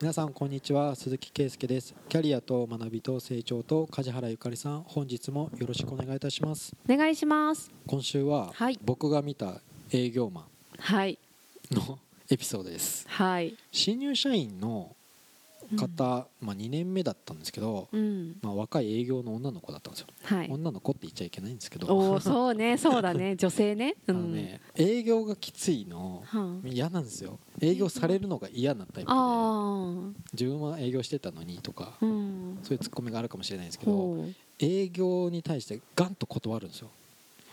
皆さんこんにちは。鈴木圭介です。キャリアと学びと成長と梶原ゆかりさん本日もよろしくお願いいたします。お願いします。今週ははい。僕が見た営業マはい。ンのエピソードです。はい。新入社員の方、まあ2年目だったんですけど、うん。まあ、若い営業の女の子だったんですよ、はい。女の子って言っちゃいけないんですけど。おおそうね。そうだね。女性ね。あうん。のね、営業がきついのは嫌なんですよ営業されるのが嫌なタイプで自分は営業してたのにとかうん。そういうツッコミがあるかもしれないんですけど営業に対してガンと断るんですよ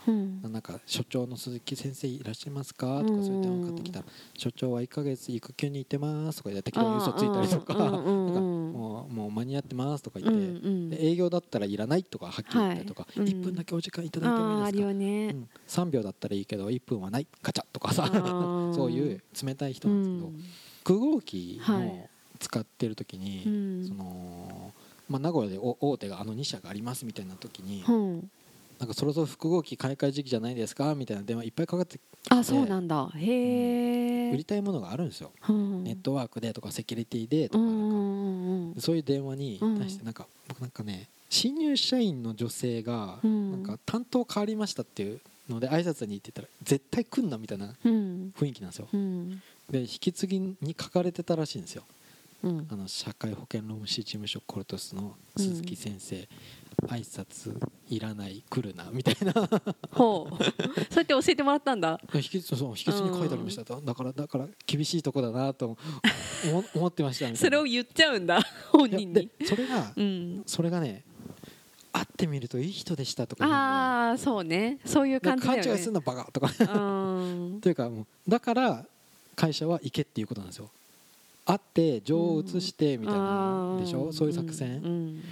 うん。なんか所長の鈴木先生いらっしゃいますか？とかそういう電話かかってきたら所長は1ヶ月育休に行ってますとか言って適当に嘘ついたりとか？なんかうんもうもう間に合ってますとかうん言って営業だったらいらないとかはっきり言ったりとかはい。うん。1分だけお時間いただいてもいいですか？うん。3秒だったらいいけど1分はない。ガチャとかさ そういう冷たい人うなんですけどん。空号機のはい使ってる時に、うん。そのまあ、名古屋でお大手があの2社がありますみたいな時に、うんなんかそろそろ複合機買い替え時期じゃないですかみたいな電話いっぱいかかってあそうなんだ。へえ売りたいものがあるんですよ、うん。ネットワークでとかセキュリティでとかなんか、うんうんうん。そういう電話に対してなんか、僕なんかね新入社員の女性がうん。なんか担当変わりましたっていうので挨拶に行ってたら絶対来んなみたいなうん。雰囲気なんですよ。うん。で引き継ぎに書かれてたらしいんですよ。うん。あの社会保険労務士事務所コルトスの鈴木先生、挨拶いらない来るなみたいな。ほう。そうやって教えてもらったんだ。引きそう引き継ぎに書いてありました。とだからだから厳しいとこだなと思思ってましたそれを言っちゃうんだ本人に。でそれが、うん。それがね会ってみるといい人でしたとかああそうね。そういう感じだよね。勘違いすんなバカとか。うん。というかもうだから会社は行けっていうことなんですよ。会って情を移してみたいなでしょ？そういう作戦、うん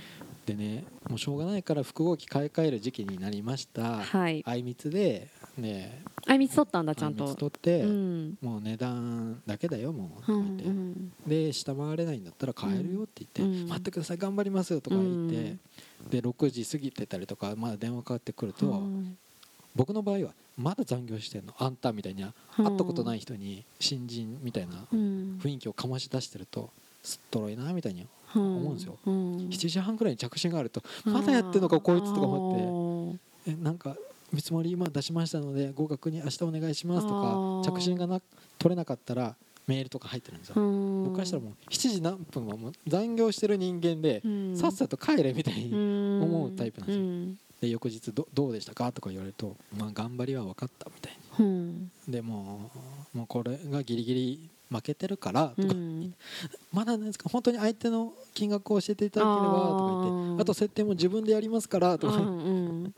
でねもうしょうがないから複合機買い替える時期になりました。はい。あいみつでねあいみつ取ったんだちゃんあいみつと取って、うん。もう値段だけだよもうとうんか言って、うんで下回れないんだったら買えるよって言って、うん。待ってください頑張りますとか言って、で6時過ぎてたりとかまだ電話かかってくると、うん。僕の場合はまだ残業してんの。あんたみたいに会ったことない人に新人みたいなうん。雰囲気を醸し出してるとすっとろいなみたいに思思うんですよ。うん。7時半ぐらいに着信があるとまだやってんのかこいつとか思思って。えなんか見積もり今出しましたので合格に明日お願いしますとあかー。着信がな取れなかったらメールとか入ってるんですよ。僕僕からしたらもう7時何分はもう残業してる人間でさっさと帰れみたいに思うタイプなんですよ。よで翌日どどうでしたかとか言われるとまあ頑張りは分かったみたいうん。にでもうもうこれがギリギリ負けてるからとか、うん。まだなんですか？本当に相手の金額を教えていただければとか言って。あと設定も自分でやりますからとか、うんうん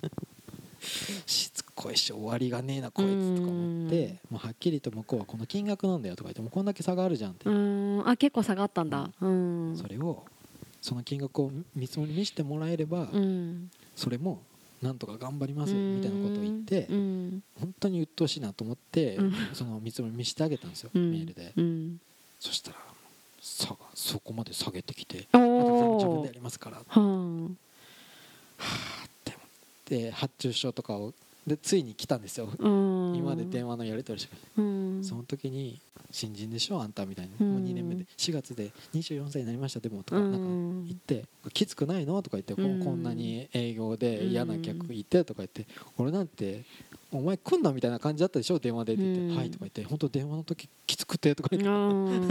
しつこいし終わりがねえなこいつとか思ってもうはっきりと向こうはこの金額なんだよとか言ってもうこんだけ差があるじゃんって、うん。あ結構下がったんだ。うん。それをその金額を見積もり見せてもらえれば、うん。それもなんとか頑張りますみたいなことを言って、うん。本当に鬱陶しいなと思って、うん。その見積もり見せてあげたんですよ、うん。メールで、うん。そしたら差がそこまで下げてきて「おあ部自分おでやりますから」って。は思って発注書とかをでついに来たんですよ、今まで電話のやり取りしか。うん。その時に「新人でしょ？あんた」みたいな、うん。もう2年目で。4月で24歳になりましたでもとうかなんかん言って「きつくないの?」とか言って、こうん。こんなに営業で嫌な客いて？とか言って「俺なんてお前来んな」みたいな感じだったでしょ？電話でって言って「うんはい」とか言って「本当電話の時きつくて」とか言って。う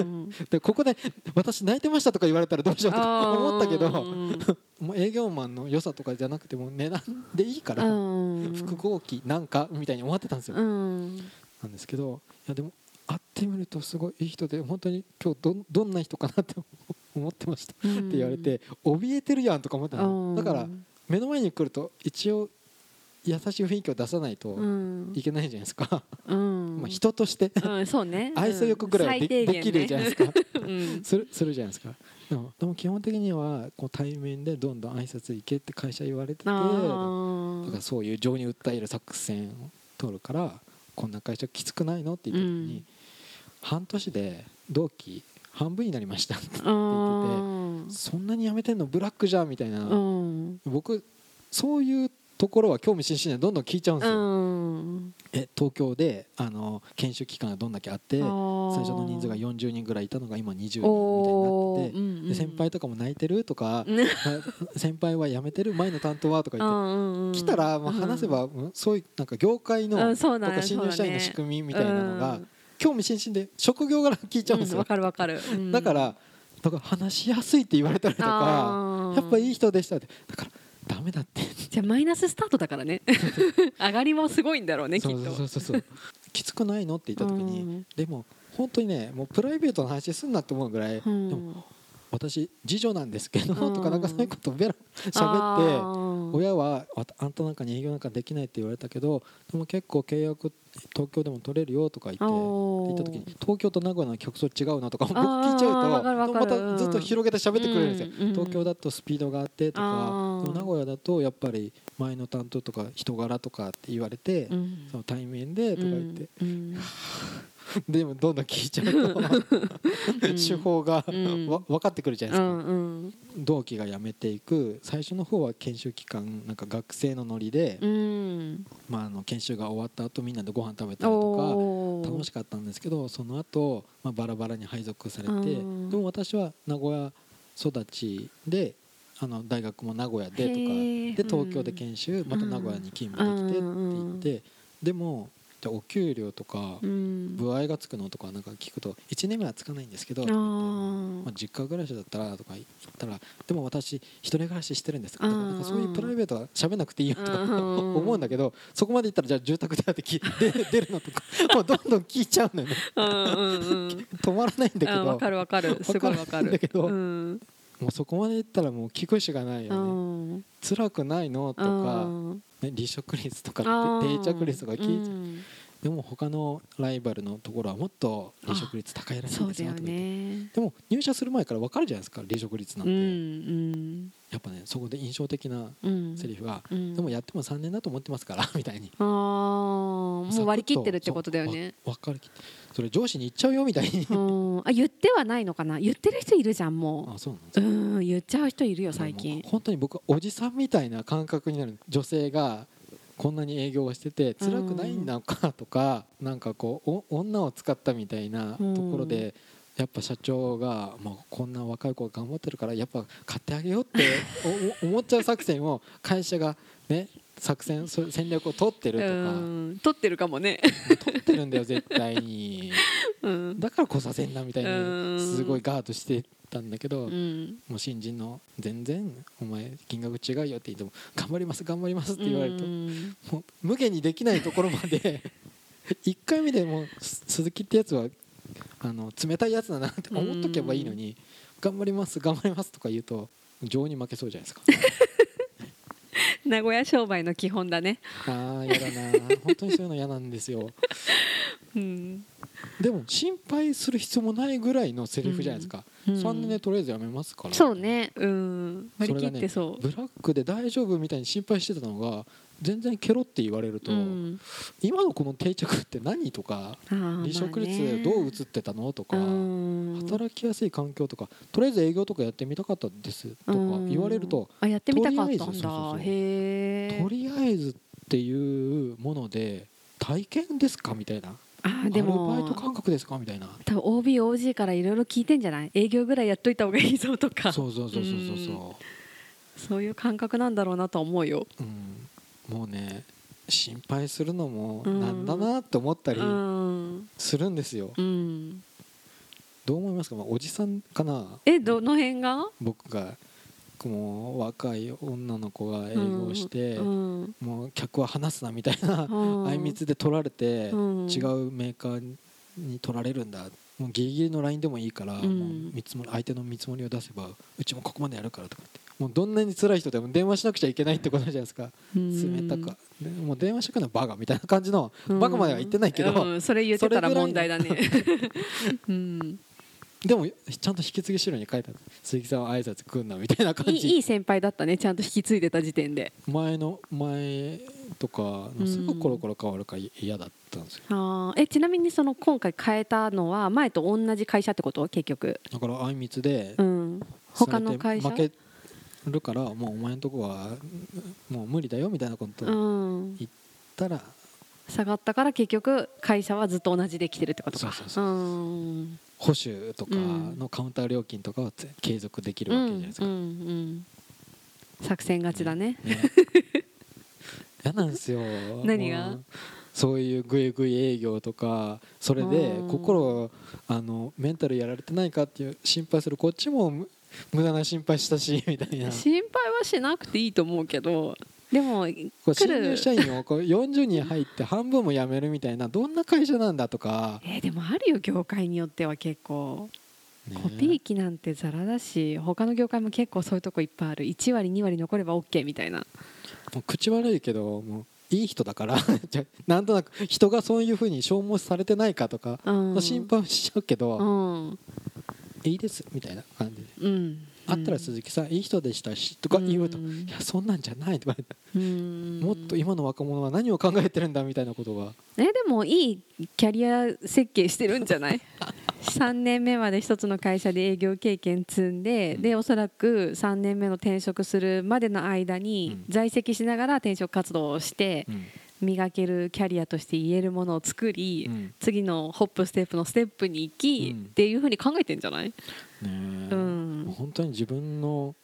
ん でここで私泣いてましたとか言われたらどうしようとか思ったけどうん もう営業マンの良さとかじゃなくてもう値段でいいからうん複合機なんか？みたいに思ってたんですよ。うん。なんですけどいやでも会ってみるとすごいいい人で本当に今日どんどんな人かなって思ってました。って言われて怯えてるやんとか思ったの。だから目の前に来ると一応優しい雰囲気を出さないとうん。いけないじゃないですか、うん。まあ人として。うんそうね。愛想よくぐらいはで,、できるじゃないですか。うん。するするじゃないですか。でもでも基本的にはこう対面でどんどん挨拶行けって会社言われててだあからーそういう情に訴える作戦を取るからこんな会社きつくないのって言った時に、うん。半年で同期半分になりましたってあー。そんなに辞めてんのブラックじゃんみたいな、うん。僕そういうところは興味津々でどんどん聞いちゃうんですよ、うん。え東京であの研修期間がどんだけあって最初の人数が40人ぐらいいたのが今20人みたいになおってて。ー。で先輩とかも泣いてるとか 先輩は辞めてる前の担当はとか言ってうんうん来たらまあ話せばうんそういうなんか業界のねとか新入社員の仕組みみたいなのがうん。興味津々で職業柄聞いちゃうんですよ。わかるわかる、うん。だからだから話しやすいって言われたりとかやっぱいい人でしたって。だからダメだって。じゃあマイナススタートだからね。上がりもすごいんだろうねきっと。そうそうそう。きつくないの？って言った時に。うん。でも本当にねもうプライベートの話すんなって思うぐらい、うん。でも私次女なんですけど、うんとかなんかそういうことをベラ喋って親はわあんたなんかに営業なんかできないって言われたけどでも結構契約東京でも取れるよとか言って言った時に東京と名古屋の客層違うのとか聞いちゃうとまたずっと広げて喋ってくれるんですよ、東京だとスピードがあってとか名古屋だとやっぱり前の担当とか人柄とかって言われて、うん。その対面でとか言って、うん でもどんどん聞いちゃうと 手法が、分かってくるじゃなういですか、んうん。同期が辞めていく最初の方は研修期間なんか学生のノリで、うん。まあ、あの研修が終わった後みんなでご飯食べたりとか楽しかったんですけどその後、まあバラバラに配属されてうん。でも私は名古屋育ちであの大学も名古屋でとかで東京で研修また名古屋に勤務できてって言ってでもじゃあお給料とかうん。歩合がつくのとかなんか聞くと1年目はつかないんですけどあまあー、実家暮らしだったらとか言ったらでも私一人暮らししてるんです。とかかそういうプライベートは喋んなくていいよとかうん 思うんだけどそこまで言ったらじゃあ住宅手当き出出るのとか もうどんどん聞いちゃうのよね。止まらないんだけど。あわかるわかる。すごいわかる。だけど。うんもうそこまで言ったらもう聞くしかないよね。ん。辛くないの？とうか、ん。ね、離職率とあかー。定着率とか聞いて、うんでも他のライバルのところはもっと離職率高いらしいですよね。で。も入社する前から分かるじゃないですか離職率なんうて、んやっぱねそこで印象的なうん。セリフが、うん。でもやっても3年だと思ってますから みたいに。あーもう割り切ってるってことだよね。分かりきってそれ上司に言っちゃうよみたいに。うん。あ言ってはないのかな？言ってる人いるじゃんもあそうなんですうん言っちゃう人いるよ最も近う本当に僕はおじさんみたいな感覚になる女性がこんなに営業をしてて辛くないんだかとか、なんかこうお女を使ったみたいなところで、やっぱ社長がもうこんな若い子が頑張ってるからやっぱ買ってあげようって思っちゃう作戦を会社がね作戦戦略を取ってるとか、うん取ってるかもね。取ってるんだよ絶対に。うん。だから来させんなみたいうん。にすごいガードしてたんだけど、うん。もう新人の全然お前金額違うよって言っても頑張ります頑張りますって言われると、うんもう無限にできないところまで 1回目でもうす鈴木ってやつはあの冷たいやつだなって思っとけばいいのに頑張ります頑張りますとか言うと情に負けそうじゃないですか。名古屋商売の基本だね。ああやだな。本当にそういうの嫌なんですよ。うんでも心配する必要もないぐらいのセリフじゃないですか、うん。3年でとりあえずやめますから。そうね。うん。割り切ってそう。ブラックで大丈夫みたいに心配してたのが全然ケロって言われると、うん。今のこの定着って何とか離職率どう映ってたのとか、うん。働きやすい環境とかとりあえず営業とかやってみたかったですとかうん言われると、あやってみたかったんだ。へえとりあえずっていうもので体験ですかみたいなあでアルバイトも感覚ですか？みたいな。多分 OBOG からいろいろ聞いてんじゃない？営業ぐらいやっといた方がいいぞとか。そうそうそうそうそうそそういう感覚なんだろうなと思うよ。う、うん、もうね心配するのもうんなんだなって思ったりうん。するんですよ、うん。どう思いますか、まあ、おじさんかな？えどの辺が？僕がもう若い女の子が営業して、うんもう客は話すなみたいなうん。あいみつで取られて、うん。違うメーカーに取られるんだ。もうギリギリのラインでもいいから、うん。もう見積もり相手の見積もりを出せばうちもここまでやるからとかって。もうどんなに辛い人でも電話しなくちゃいけないってことじゃないですか。うん。冷たか、ねもう電話してくるのはバカみたいな感じの、バカまでは言ってないけど、うん。それ言ってたら問題だね。うんでもちゃんと引き継ぎ資料に書いてある。鈴木さんは挨拶来んなみたいな感じ。いい先輩だったねちゃんと引き継いでた時点で。前の前とかのすぐコロコロ変わるから嫌だったんですよ。あー。えちなみにその今回変えたのは前と同じ会社ってこと？結局。だからあいみつでうん。他の会社？負けるからもうお前のとこはもう無理だよみたいなことう言っんたら。下がったから結局会社はずっと同じで来てるってことか。そうそうそう。うん保守とかのカウンター料金とかはつ継続できるわけじゃないですか、うんうんうん。作戦勝ちだね。ね。嫌なんですよ。何が？そういうグイグイ営業とかそれでうん心あのメンタルやられてないかっていう心配する。こっちもむ無駄な心配したしみたいな。心配はしなくていいと思うけどでも新入社員をこう 40人入って半分も辞めるみたいなどんな会社なんだとか、えーでもあるよ業界によっては結構。ね。コピー機なんてザラだし他の業界も結構そういうとこいっぱいある。1割2割残れば OK みたいな。もう口悪いけどもういい人だから。じゃなんとなく人がそういうふうに消耗されてないかとかうん。心配しちゃうけど、うん。いいですみたいな感じで、うんあったら鈴木さんいい人でしたしとか言うと、うんいやそんなんじゃないとか言ってうん。もっと今の若者は何を考えてるんだみたいなことが。えでもいいキャリア設計してるんじゃない？3年目まで一つの会社で営業経験積んで、うん。でおそらく3年目の転職するまでの間にうん。在籍しながら転職活動をしてうん。磨けるキャリアとして言えるものを作り、うん。次のホップステップのステップに行き、うん。っていうふうに考えてんじゃない、ね本当に自分の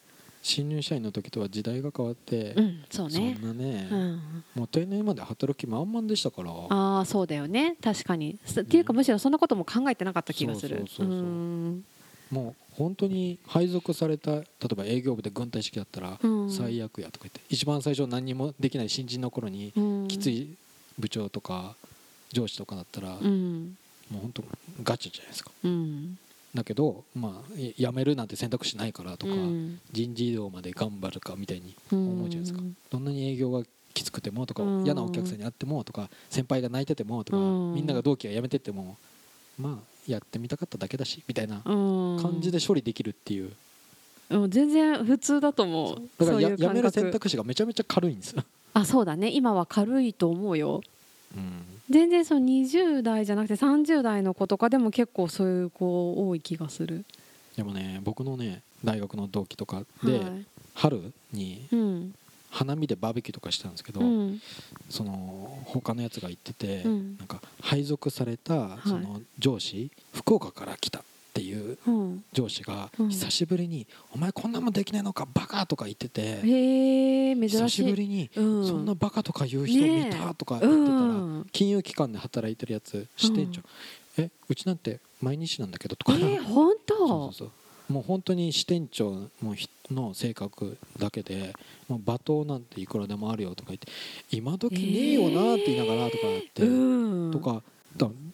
新入社員の時とは時代が変わって、うん、そうそねんなね、うん、もう定年まで働き満々でしたから。ああそうだよね。確かに、すっていうかむしろそんなことも考えてなかった気がする。そうそうそうそう。うん。もう本当に配属された例えば営業部で軍隊式だったらうん。最悪やとか言って一番最初何にもできない新人の頃にうん。きつい部長とか上司とかだったらうん。もう本当ガチじゃないですか。うんだけどまあい辞めるなんて選択肢ないからとかうん。人事異動まで頑張るかみたいに思うじゃないですか。うんどんなに営業がきつくてもとかうん。嫌なお客さんに会ってもとか先輩が泣いててもとかうん。みんなが同期が辞めてってもまあやってみたかっただけだしみたいなうん。感じで処理できるっていう。うん。全然普通だと思う。だからやめる選覚択肢がめちゃめちゃ軽いんですよ、あそうだね。今は軽いと思うよ。うん全然その20代じゃなくて30代の子とかでも結構そういう子多い気がする。でもね僕のね大学の同期とかで、はい。春にうん。花見でバーベキューとかしてたんですけど、うん。その他のやつが言ってて、うん。なんか配属されたその上司、福岡から来たっていううん。上司がうん。久しぶりに「お前こんなもんできないのかバカ!」とか言ってて久しぶりにうんそんなバカとか言う人見たとか言ってたらうん。金融機関で働いてるやつ支店長「えうちなんて毎日なんだけど」とか。えー、本当？うそうもう本当に支店長の性格だけでもう罵倒なんていくらでもあるよとか言って今時ねえよなって言いながらとかやって、うん。とかだ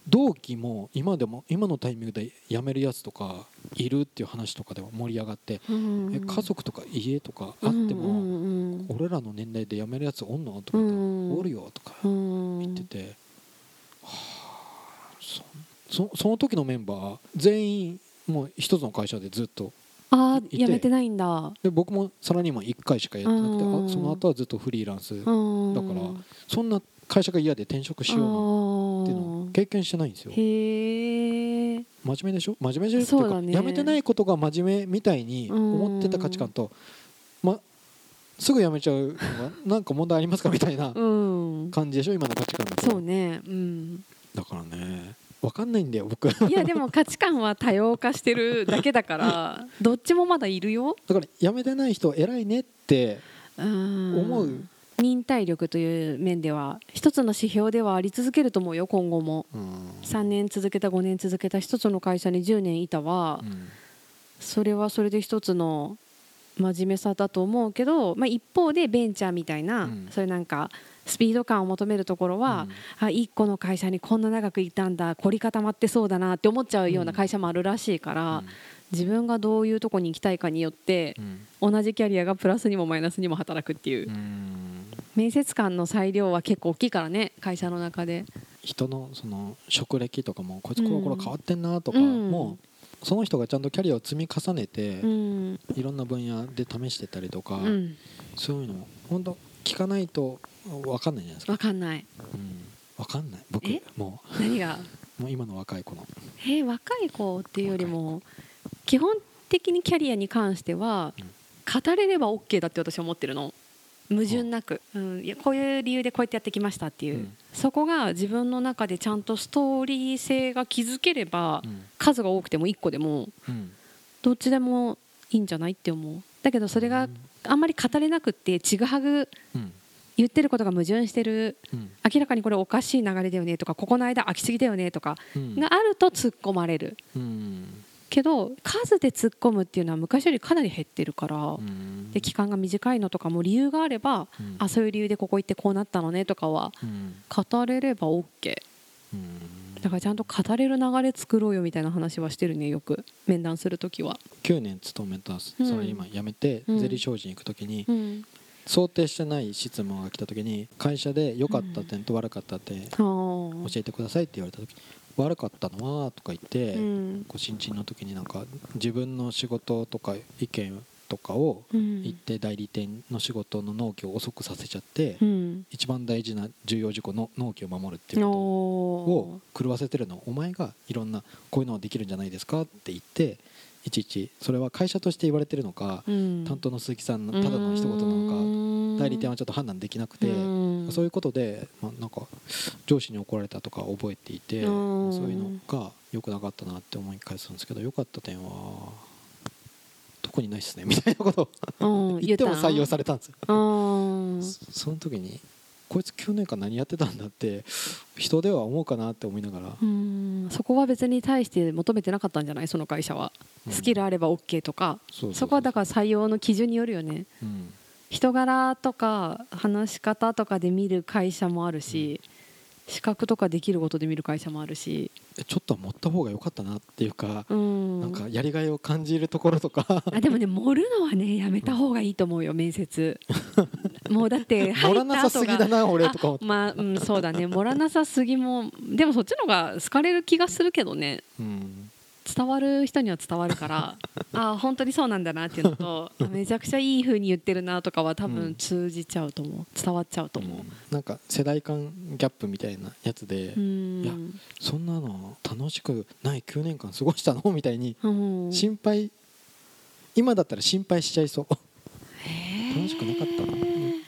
同期も今でも今のタイミングで辞めるやつとかいるっていう話とかでは盛り上がって、うん。え家族とか家とかあっても、俺らの年代で辞めるやつおんのとかう言っおるよとかうん。言ってて、はあそそその時のメンバー全員もう一つの会社でずっとあやめてないんだ。で僕もサラリーマン1回しかやってなくて、うん。あその後はずっとフリーランス、うんだからそんな会社が嫌で転職しようなんていうのを経験してないんですよ。へえ。真面目でしょ？真面目じゃっていうかねやめてないことが真面目みたいに思ってた価値観と、ま、すぐ辞めちゃうのがなんか問題ありますかみたいなうん。感じでしょ？今の価値観そうね。うん。だからね分かんないんだよ僕。いやでも価値観は多様化してるだけだから どっちもまだいるよ。だから辞めてない人偉いねって思思う忍耐力という面では一つの指標ではあり続けると思うよ今後も。うん。3年続けた5年続けた一つの会社に10年いたはうん。それはそれで一つの真面目さだと思うけど、まあ、一方でベンチャーみたいな、うん。そういうなんかスピード感を求めるところは、あ1個の会社にこんな長くいたんだ凝り固まってそうだなって思っちゃうような会社もあるらしいから、自分がどういうとこに行きたいかによってうん。同じキャリアがプラスにもマイナスにも働くっていう、うん。面接官の裁量は結構大きいからね会社の中で。人のその職歴とかもこいつコロコロ変わってんなとか、うん。もうその人がちゃんとキャリアを積み重ねて、うん。いろんな分野で試してたりとか、うん、そういうのも本当聞かないと分かんないじゃないですか、分かんない。うん、分かんない。僕え？も何が？う もう今の若い子の。えー若い子っていうよりも基本的にキャリアに関しては語れれば OK だって私は思ってるの。矛盾なく、うん、いやこういう理由でこうやってやってきましたっていう、うん。そこが自分の中でちゃんとストーリー性が築ければ、うん。数が多くても1個でもうん。どっちでもいいんじゃないって思う。だけどそれがあんまり語れなくってちぐはぐうん。言ってることが矛盾してる。うん。明らかにこれおかしい流れだよねとかここの間空きすぎだよねとかうん。があると突っ込まれる。うんけど数で突っ込むっていうのは昔よりかなり減ってるから、うん。で期間が短いのとかも理由があれば、うん。あそういう理由でここ行ってこうなったのねとかはうん。語れれば OK うん。だからちゃんと語れる流れ作ろうよみたいな話はしてるねよく。面談する時は。9年勤めたそうん。れ今辞めてうん。ゼリー商事に行く時にうん、想定してない質問が来た時に会社で良かった点と悪かった点教あえてくださいって言われた時悪かったのはとか言って、うん。こう新人の時になんか自分の仕事とか意見とかをうん。言って代理店の仕事の納期を遅くさせちゃって、うん。一番大事な重要事項の納期を守るっていうことを狂わせてるの？お前がいろんなこういうのはできるんじゃないですかって言っていちいちそれは会社として言われてるのか、うん。担当の鈴木さんのただの一言なのか代理店はちょっと判断できなくて、うん。そういうことで、まあ、なんか上司に怒られたとか覚えていて、うん。そういうのが良くなかったなって思い返すんですけど良かった点は特にないですねみたいなことをうん。言っても採用されれたんですよ。うん。そその時にこいつ9年間何やってたんだって人では思うかなって思いながら、うん。そこは別に対して求めてなかったんじゃない？その会社は、うん。スキルあれば OK とか。そこはだから採用の基準によるよね。うん人柄とか話し方とかで見る会社もあるし、資格とかできることで見る会社もあるし、ちょっとは持った方が良かったなっていうか、うん、なんかやりがいを感じるところとか。あでもね盛るのはねやめた方がいいと思うよ面接。もうだって盛らなさすぎだな俺とかまあうんそうだね。盛らなさすぎもでもそっちの方が好かれる気がするけどね。うん伝わる人には伝わるから あ本当にそうなんだなっていうのとあ めちゃくちゃいい風に言ってるなとかは多分通じちゃうと思う。伝わっちゃうと思なんか世代間ギャップみたいなやつで、う。うん。いやそんなの楽しくない9年間過ごしたのみたいにうん。心配今だったら心配しちゃいそう。楽しくなかったの？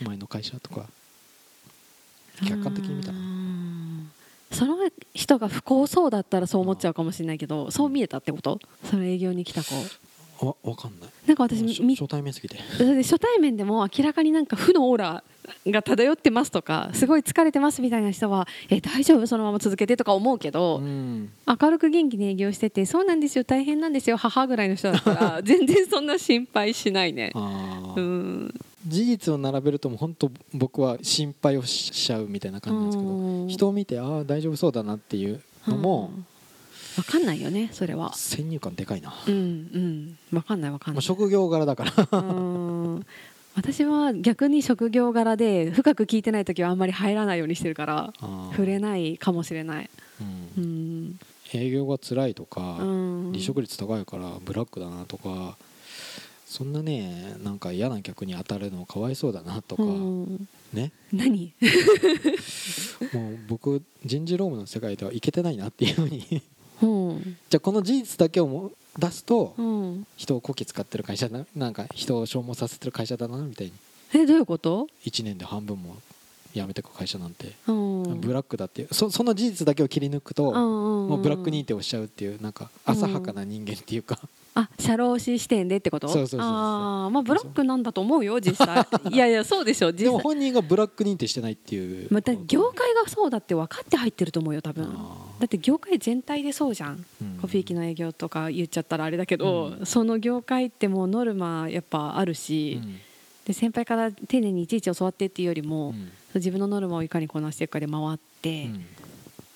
前の会社とか。客観的に見たら。うんその人が不幸そうだったらそう思っちゃうかもしれないけどそう見えたってこと？その営業に来た子。わわかんない。なんか私み初初対面すぎてで。初対面でも明らかになんか負のオーラが漂ってますとかすごい疲れてますみたいな人はえ大丈夫？そのまま続けてとか思うけど、うん。明るく元気に営業しててそうなんですよ大変なんですよ母ぐらいの人だったら 全然そんな心配しないね。うん事実を並べるともう本当僕は心配をしちゃうみたいな感じなんですけどうん。人を見てああ大丈夫そうだなっていうのもうん。わかんないよねそれは。先入観でかいな、うんうん。わかんないわかんない。まあ職業柄だから。うん。私は逆に職業柄で深く聞いてない時はあんまり入らないようにしてるから触れないかもしれない。うん。うん。営業が辛いとか、うん。離職率高いからブラックだなとかそんなねなんか嫌な客に当たるのかわいそうだなとか、うん。ね。何？もう僕人事労務の世界ではいけてないなっていうふうに。うん。じゃあこの事実だけをも出すとうん。人をこき使ってる会社だなんか人を消耗させてる会社だなみたいに。えどういうこと？1年で半分も辞めてく会社なんて、うん。ブラックだっていうそその事実だけを切り抜くと、ももうブラック認定をしちゃうっていうなんか浅はかな人間っていうか、あ社労士視点でってこと？そうそうそうあーまあブラックなんだと思うよ実際。いやいやそうでしょ実際。でも本人がブラック認定してないっていう。また業界がそうだって分かって入ってると思うよ多分。あだって業界全体でそうじゃん。ーうん。コピー機の営業とか言っちゃったらあれだけど、うその業界ってもうノルマやっぱあるうし、ん。で先輩から丁寧にいちいち教わってっていうよりも、うん。自分のノルマをいかにこなしていくかで回って、うん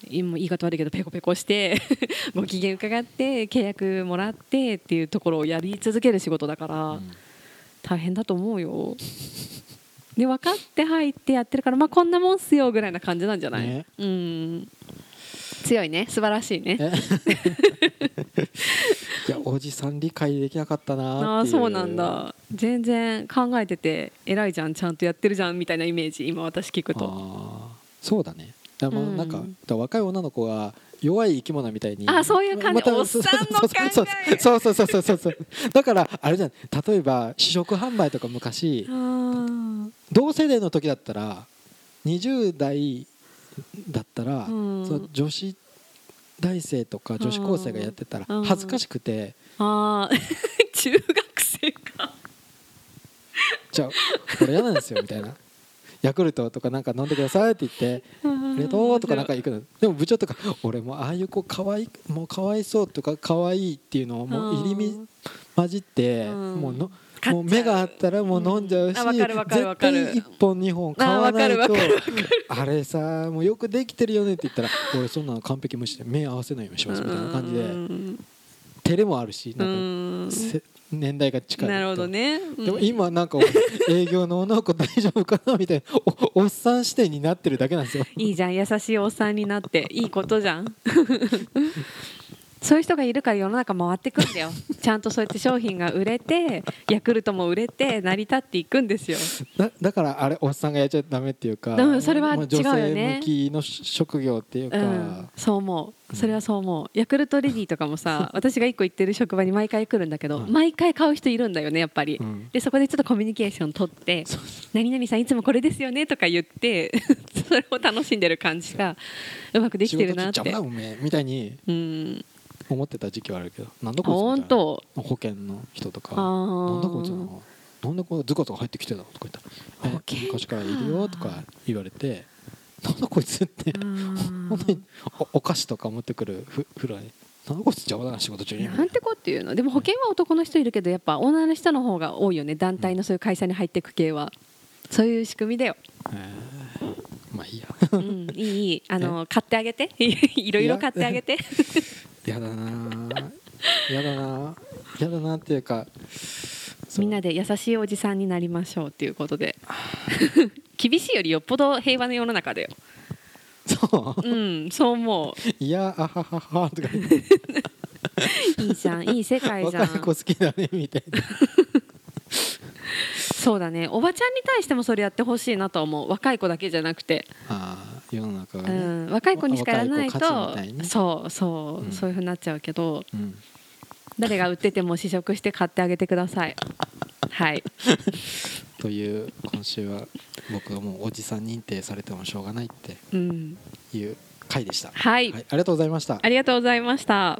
今言い方悪いけどペコペコして ご機嫌伺って契約もらってっていうところをやり続ける仕事だから、うん。大変だと思うよ。で分かって入ってやってるからまあこんなもんっすよぐらいな感じなんじゃない、ね。うん。強いね。素晴らしいね。え？いやおじさん理解できなかったなあそうなんだ。全然考えてて偉いじゃん。ちゃんとやってるじゃんみたいなイメージ今私聞くと。そうだねでもなんか、若い女の子が弱い生き物みたいにあそういう感じ、ま、おっさんの考え。そうそうそうそうそうそう。だからあれじゃん。例えば試食販売とか昔同世代の時だったら20代だったら、その女子大生とか女子高生がやってたら恥ずかしくて、ああ 中学生か。じゃあこれ嫌なんですよみたいなヤクルトとかなんか飲んでくださいって言って「ありがとう」とかなんか行くの。でも部長とか「俺もああいう子かわいもうかわいそう」とか「かわいい」っていうのをもう入り混じってもうのもう目があったらもう飲んじゃうし、絶対1本2本買わないとあれさもうよくできてるよねって言ったら 俺そんなの完璧無視で目合わせないようにしますみたいな感じで照れもあるしなんか年代が近いなるほどね、うん、でも今なんか営業の女の子大丈夫かなみたいな。おおっさん視点になってるだけなんですよ。いいじゃん。優しいおっさんになって。いいことじゃんそういう人がいるから世の中回ってくんだよ。ちゃんとそうやって商品が売れてヤクルトも売れて成り立っていくんですよ。だだからあれおっさんがやっちゃダメっていうか、うん、それは違うよね。女性向きの職業っていうか、うん、そう思う。それはそう思う。ヤクルトレディとかもさ 私が一個行ってる職場に毎回来るんだけど、うん、毎回買う人いるんだよねやっぱり、うん、でそこでちょっとコミュニケーション取って「何々さんいつもこれですよね」とか言って それを楽しんでる感じがうまくできてるなって。みたいに、うん思ってた時期はあるけどなんだこいつ保険の人とかなんだこいつなんでこうズカズカ入ってきてたの？とか言ったら「昔からいるよ」とか言われて「なんだこいつ」って本当にお菓子とか持ってくるふ風呂に。なんだこいつ邪魔だな仕事中に？なんてこっていうの？でも保険は男の人いるけどやっぱ女の人の方が多いよね。団体のそういう会社に入っていく系は、そういう仕組みだよ。まあいいや、うん、いいあの 買ってあげて。いろいろ買ってあげてやだな。やだな。やだなっていうかみんなで優しいおじさんになりましょうっていうことで。厳しいよりよっぽど平和な世の中だよ。そう？うんそう思う。いやあはははとかいいじゃんいい世界じゃん。若い子好きだねみたいな。そうだね。おばちゃんに対してもそれやってほしいなと思う。若い子だけじゃなくて。ああ世の中が、ね、うん、若い子にしかやらないと、ね、そうそう、うん、そういうふうになっちゃうけど、うん、誰が売ってても試食して買ってあげてください。はい。という今週は僕はもうおじさん認定されてもしょうがないっていう回でした、はい、はい、ありがとうございました。ありがとうございました